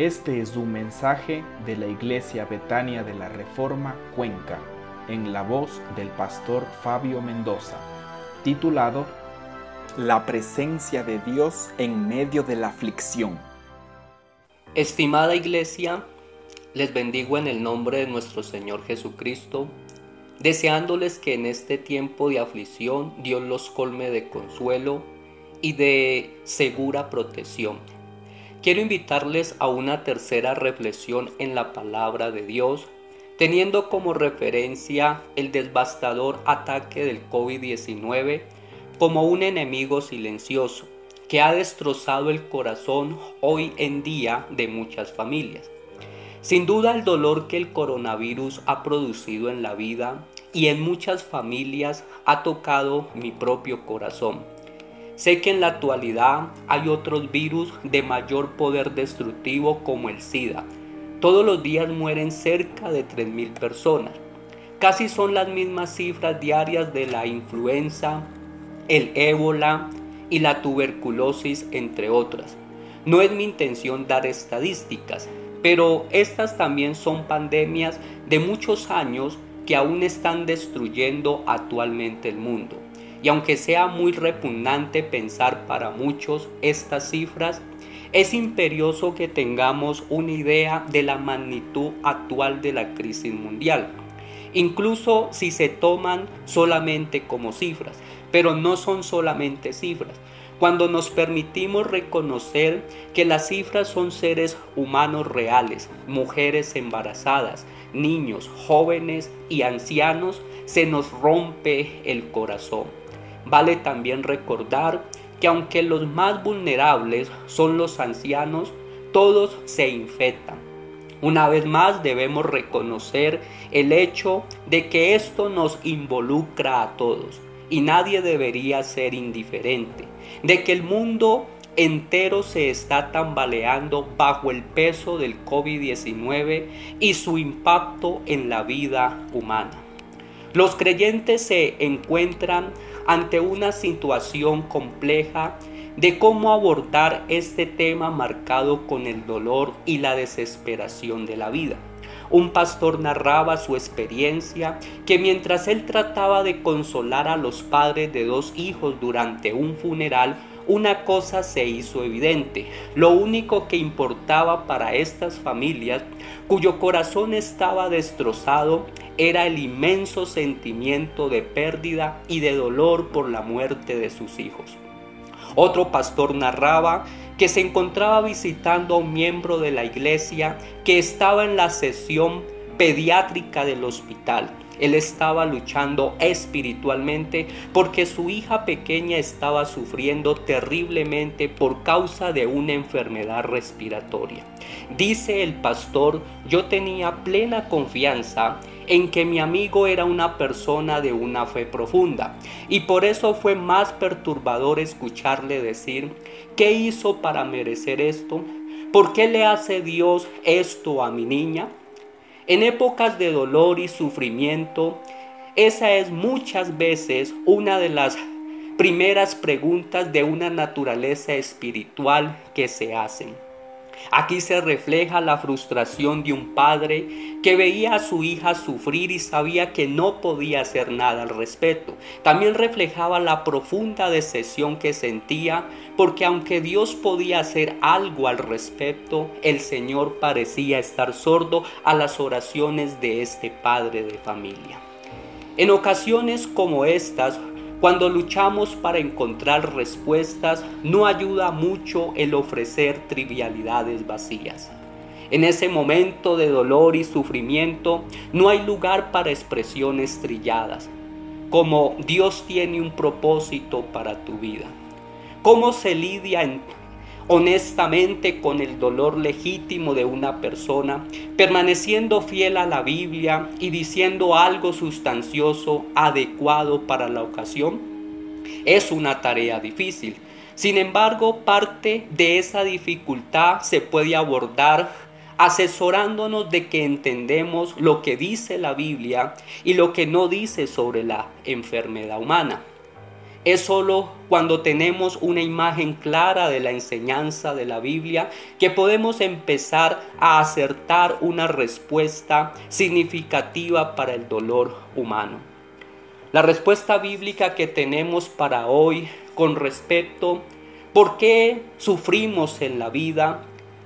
Este es un mensaje de la Iglesia Betania de la Reforma Cuenca, en la voz del pastor Fabio Mendoza, titulado La presencia de Dios en medio de la aflicción. Estimada Iglesia, les bendigo en el nombre de nuestro Señor Jesucristo, deseándoles que en este tiempo de aflicción Dios los colme de consuelo y de segura protección quiero invitarles a una tercera reflexión en la palabra de Dios, teniendo como referencia el devastador ataque del COVID-19 como un enemigo silencioso que ha destrozado el corazón hoy en día de muchas familias. Sin duda el dolor que el coronavirus ha producido en la vida y en muchas familias ha tocado mi propio corazón Sé que en la actualidad hay otros virus de mayor poder destructivo como el SIDA. Todos los días mueren cerca de 3.000 personas. Casi son las mismas cifras diarias de la influenza, el ébola y la tuberculosis, entre otras. No es mi intención dar estadísticas, pero estas también son pandemias de muchos años que aún están destruyendo actualmente el mundo. Y aunque sea muy repugnante pensar para muchos estas cifras, es imperioso que tengamos una idea de la magnitud actual de la crisis mundial, incluso si se toman solamente como cifras, pero no son solamente cifras. Cuando nos permitimos reconocer que las cifras son seres humanos reales, mujeres embarazadas, niños, jóvenes y ancianos, se nos rompe el corazón. Vale también recordar que aunque los más vulnerables son los ancianos, todos se infectan. Una vez más debemos reconocer el hecho de que esto nos involucra a todos y nadie debería ser indiferente, de que el mundo entero se está tambaleando bajo el peso del COVID-19 y su impacto en la vida humana. Los creyentes se encuentran ante una situación compleja de cómo abordar este tema marcado con el dolor y la desesperación de la vida. Un pastor narraba su experiencia que mientras él trataba de consolar a los padres de dos hijos durante un funeral, una cosa se hizo evidente. Lo único que importaba para estas familias, cuyo corazón estaba destrozado, era el inmenso sentimiento de pérdida y de dolor por la muerte de sus hijos. Otro pastor narraba que se encontraba visitando a un miembro de la iglesia que estaba en la sesión pediátrica del hospital. Él estaba luchando espiritualmente porque su hija pequeña estaba sufriendo terriblemente por causa de una enfermedad respiratoria. Dice el pastor, yo tenía plena confianza en que mi amigo era una persona de una fe profunda y por eso fue más perturbador escucharle decir, ¿qué hizo para merecer esto? ¿Por qué le hace Dios esto a mi niña? En épocas de dolor y sufrimiento, esa es muchas veces una de las primeras preguntas de una naturaleza espiritual que se hacen. Aquí se refleja la frustración de un padre que veía a su hija sufrir y sabía que no podía hacer nada al respecto. También reflejaba la profunda decepción que sentía porque aunque Dios podía hacer algo al respecto, el Señor parecía estar sordo a las oraciones de este padre de familia. En ocasiones como estas, cuando luchamos para encontrar respuestas, no ayuda mucho el ofrecer trivialidades vacías. En ese momento de dolor y sufrimiento no hay lugar para expresiones trilladas, como Dios tiene un propósito para tu vida. ¿Cómo se lidia en honestamente con el dolor legítimo de una persona, permaneciendo fiel a la Biblia y diciendo algo sustancioso, adecuado para la ocasión? Es una tarea difícil. Sin embargo, parte de esa dificultad se puede abordar asesorándonos de que entendemos lo que dice la Biblia y lo que no dice sobre la enfermedad humana. Es solo cuando tenemos una imagen clara de la enseñanza de la Biblia que podemos empezar a acertar una respuesta significativa para el dolor humano. La respuesta bíblica que tenemos para hoy con respecto ¿Por qué sufrimos en la vida?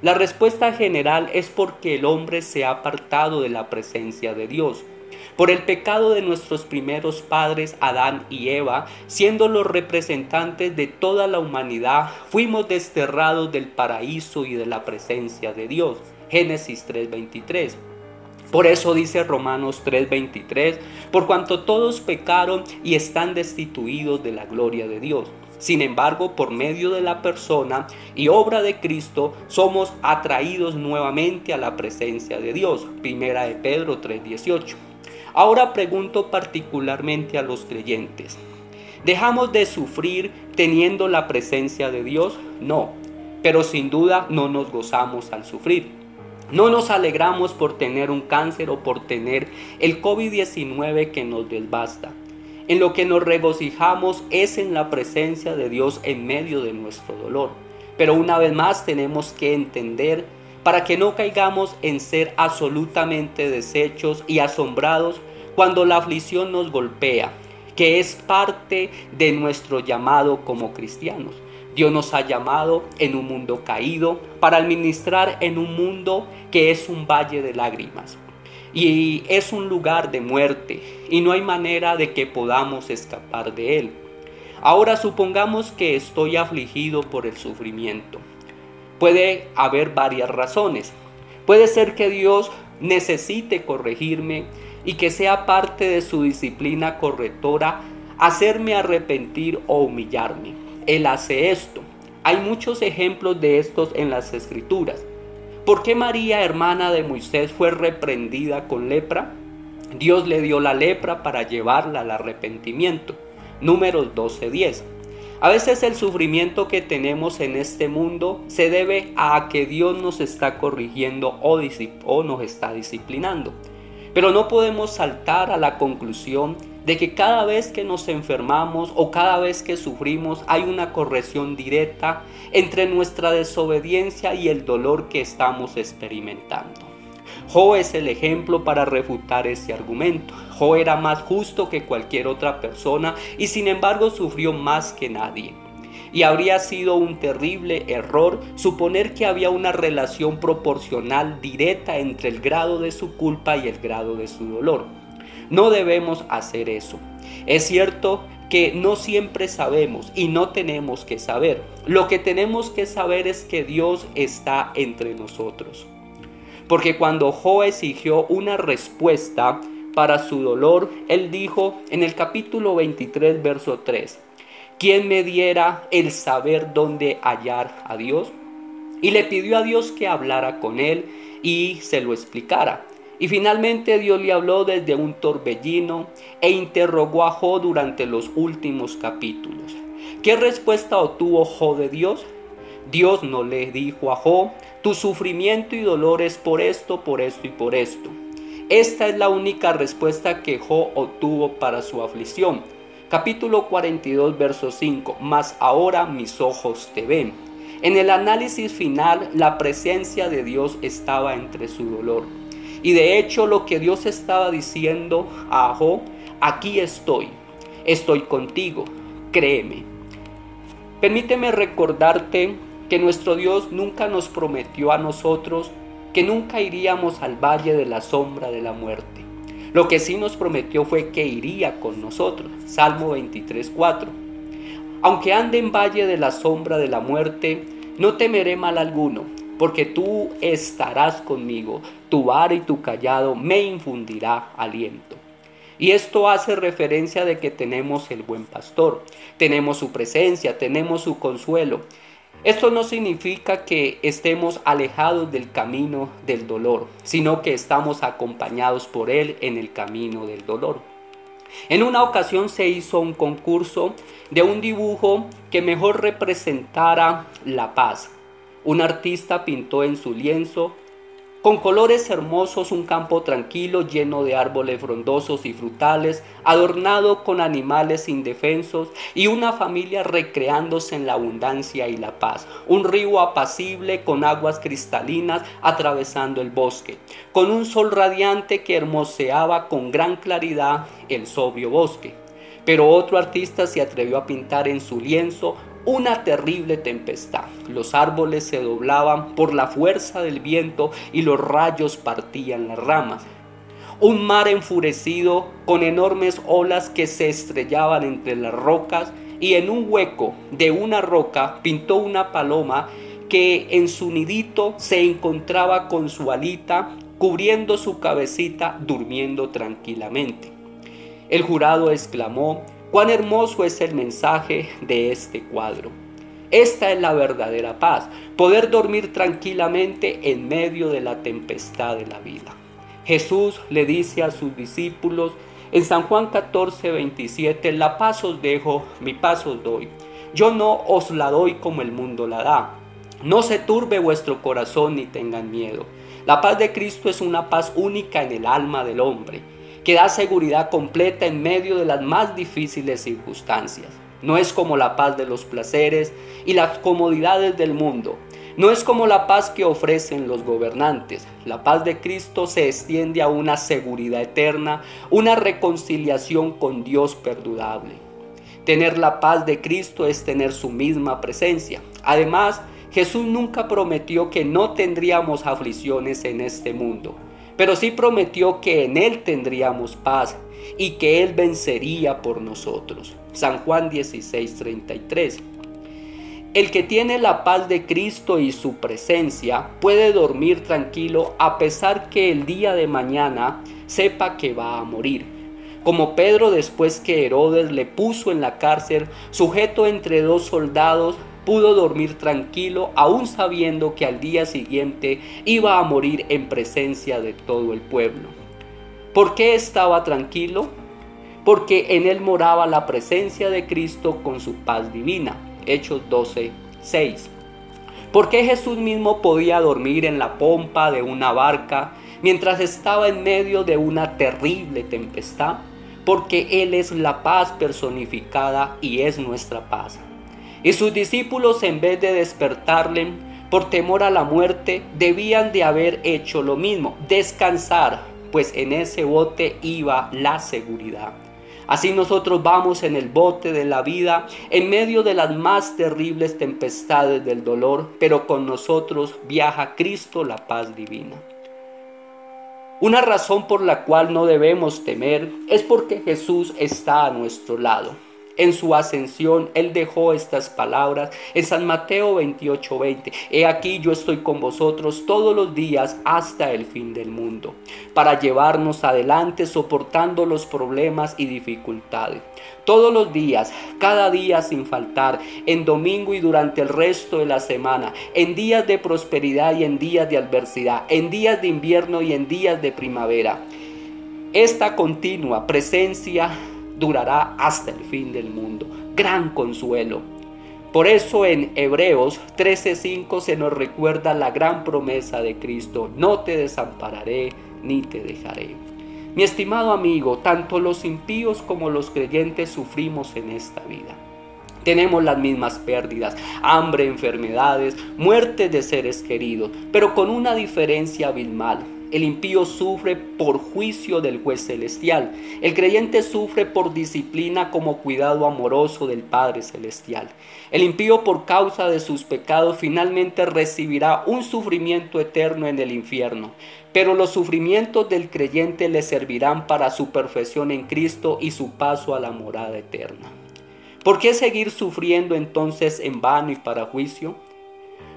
La respuesta general es porque el hombre se ha apartado de la presencia de Dios. Por el pecado de nuestros primeros padres, Adán y Eva, siendo los representantes de toda la humanidad, fuimos desterrados del paraíso y de la presencia de Dios. Génesis 3:23. Por eso dice Romanos 3:23, por cuanto todos pecaron y están destituidos de la gloria de Dios. Sin embargo, por medio de la persona y obra de Cristo, somos atraídos nuevamente a la presencia de Dios. Primera de Pedro 3:18. Ahora pregunto particularmente a los creyentes. ¿Dejamos de sufrir teniendo la presencia de Dios? No, pero sin duda no nos gozamos al sufrir. No nos alegramos por tener un cáncer o por tener el COVID-19 que nos desbasta. En lo que nos regocijamos es en la presencia de Dios en medio de nuestro dolor. Pero una vez más tenemos que entender para que no caigamos en ser absolutamente deshechos y asombrados cuando la aflicción nos golpea, que es parte de nuestro llamado como cristianos. Dios nos ha llamado en un mundo caído para administrar en un mundo que es un valle de lágrimas y es un lugar de muerte y no hay manera de que podamos escapar de él. Ahora supongamos que estoy afligido por el sufrimiento. Puede haber varias razones. Puede ser que Dios necesite corregirme y que sea parte de su disciplina correctora hacerme arrepentir o humillarme. Él hace esto. Hay muchos ejemplos de estos en las escrituras. ¿Por qué María, hermana de Moisés, fue reprendida con lepra? Dios le dio la lepra para llevarla al arrepentimiento. Números 12:10. A veces el sufrimiento que tenemos en este mundo se debe a que Dios nos está corrigiendo o, nos está disciplinando. Pero no podemos saltar a la conclusión de que cada vez que nos enfermamos o cada vez que sufrimos hay una corrección directa entre nuestra desobediencia y el dolor que estamos experimentando. Jo es el ejemplo para refutar ese argumento. Jo era más justo que cualquier otra persona y sin embargo sufrió más que nadie. Y habría sido un terrible error suponer que había una relación proporcional directa entre el grado de su culpa y el grado de su dolor. No debemos hacer eso. Es cierto que no siempre sabemos y no tenemos que saber. Lo que tenemos que saber es que Dios está entre nosotros. Porque cuando Jo exigió una respuesta para su dolor, él dijo en el capítulo 23, verso 3, ¿quién me diera el saber dónde hallar a Dios? Y le pidió a Dios que hablara con él y se lo explicara. Y finalmente Dios le habló desde un torbellino e interrogó a Jo durante los últimos capítulos. ¿Qué respuesta obtuvo Jo de Dios? Dios no le dijo a Jo, tu sufrimiento y dolor es por esto, por esto y por esto. Esta es la única respuesta que Jo obtuvo para su aflicción. Capítulo 42, verso 5. Mas ahora mis ojos te ven. En el análisis final, la presencia de Dios estaba entre su dolor. Y de hecho lo que Dios estaba diciendo a Jo, aquí estoy, estoy contigo, créeme. Permíteme recordarte que nuestro Dios nunca nos prometió a nosotros que nunca iríamos al valle de la sombra de la muerte. Lo que sí nos prometió fue que iría con nosotros. Salmo 23.4. Aunque ande en valle de la sombra de la muerte, no temeré mal alguno, porque tú estarás conmigo, tu vara y tu callado me infundirá aliento. Y esto hace referencia de que tenemos el buen pastor, tenemos su presencia, tenemos su consuelo. Esto no significa que estemos alejados del camino del dolor, sino que estamos acompañados por Él en el camino del dolor. En una ocasión se hizo un concurso de un dibujo que mejor representara la paz. Un artista pintó en su lienzo con colores hermosos, un campo tranquilo lleno de árboles frondosos y frutales, adornado con animales indefensos y una familia recreándose en la abundancia y la paz, un río apacible con aguas cristalinas atravesando el bosque, con un sol radiante que hermoseaba con gran claridad el sobrio bosque. Pero otro artista se atrevió a pintar en su lienzo una terrible tempestad. Los árboles se doblaban por la fuerza del viento y los rayos partían las ramas. Un mar enfurecido con enormes olas que se estrellaban entre las rocas y en un hueco de una roca pintó una paloma que en su nidito se encontraba con su alita cubriendo su cabecita durmiendo tranquilamente. El jurado exclamó, Cuán hermoso es el mensaje de este cuadro. Esta es la verdadera paz, poder dormir tranquilamente en medio de la tempestad de la vida. Jesús le dice a sus discípulos en San Juan 14, 27, la paz os dejo, mi paz os doy. Yo no os la doy como el mundo la da. No se turbe vuestro corazón ni tengan miedo. La paz de Cristo es una paz única en el alma del hombre que da seguridad completa en medio de las más difíciles circunstancias. No es como la paz de los placeres y las comodidades del mundo. No es como la paz que ofrecen los gobernantes. La paz de Cristo se extiende a una seguridad eterna, una reconciliación con Dios perdurable. Tener la paz de Cristo es tener su misma presencia. Además, Jesús nunca prometió que no tendríamos aflicciones en este mundo pero sí prometió que en Él tendríamos paz y que Él vencería por nosotros. San Juan 16, 33. El que tiene la paz de Cristo y su presencia puede dormir tranquilo a pesar que el día de mañana sepa que va a morir. Como Pedro después que Herodes le puso en la cárcel, sujeto entre dos soldados, pudo dormir tranquilo aún sabiendo que al día siguiente iba a morir en presencia de todo el pueblo. ¿Por qué estaba tranquilo? Porque en él moraba la presencia de Cristo con su paz divina. Hechos 12, 6. ¿Por qué Jesús mismo podía dormir en la pompa de una barca mientras estaba en medio de una terrible tempestad? Porque Él es la paz personificada y es nuestra paz. Y sus discípulos en vez de despertarle por temor a la muerte, debían de haber hecho lo mismo, descansar, pues en ese bote iba la seguridad. Así nosotros vamos en el bote de la vida en medio de las más terribles tempestades del dolor, pero con nosotros viaja Cristo la paz divina. Una razón por la cual no debemos temer es porque Jesús está a nuestro lado. En su ascensión, Él dejó estas palabras en San Mateo 28, 20. He aquí yo estoy con vosotros todos los días hasta el fin del mundo, para llevarnos adelante soportando los problemas y dificultades. Todos los días, cada día sin faltar, en domingo y durante el resto de la semana, en días de prosperidad y en días de adversidad, en días de invierno y en días de primavera. Esta continua presencia durará hasta el fin del mundo. Gran consuelo. Por eso en Hebreos 13:5 se nos recuerda la gran promesa de Cristo, no te desampararé ni te dejaré. Mi estimado amigo, tanto los impíos como los creyentes sufrimos en esta vida. Tenemos las mismas pérdidas, hambre, enfermedades, muerte de seres queridos, pero con una diferencia abismal. El impío sufre por juicio del juez celestial. El creyente sufre por disciplina como cuidado amoroso del Padre celestial. El impío por causa de sus pecados finalmente recibirá un sufrimiento eterno en el infierno. Pero los sufrimientos del creyente le servirán para su perfección en Cristo y su paso a la morada eterna. ¿Por qué seguir sufriendo entonces en vano y para juicio?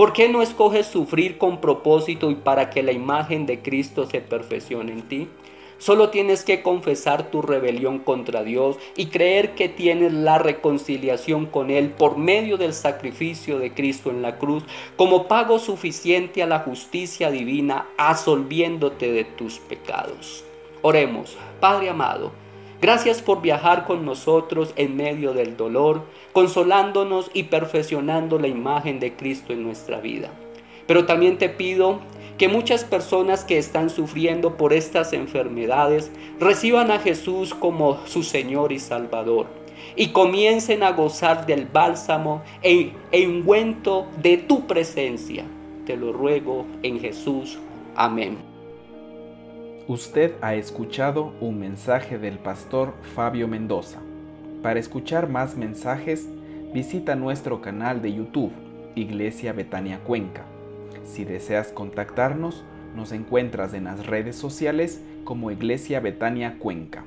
¿Por qué no escoges sufrir con propósito y para que la imagen de Cristo se perfeccione en ti? Solo tienes que confesar tu rebelión contra Dios y creer que tienes la reconciliación con Él por medio del sacrificio de Cristo en la cruz como pago suficiente a la justicia divina, absolviéndote de tus pecados. Oremos, Padre amado. Gracias por viajar con nosotros en medio del dolor, consolándonos y perfeccionando la imagen de Cristo en nuestra vida. Pero también te pido que muchas personas que están sufriendo por estas enfermedades reciban a Jesús como su Señor y Salvador y comiencen a gozar del bálsamo e, e ungüento de tu presencia. Te lo ruego en Jesús. Amén. Usted ha escuchado un mensaje del pastor Fabio Mendoza. Para escuchar más mensajes, visita nuestro canal de YouTube, Iglesia Betania Cuenca. Si deseas contactarnos, nos encuentras en las redes sociales como Iglesia Betania Cuenca.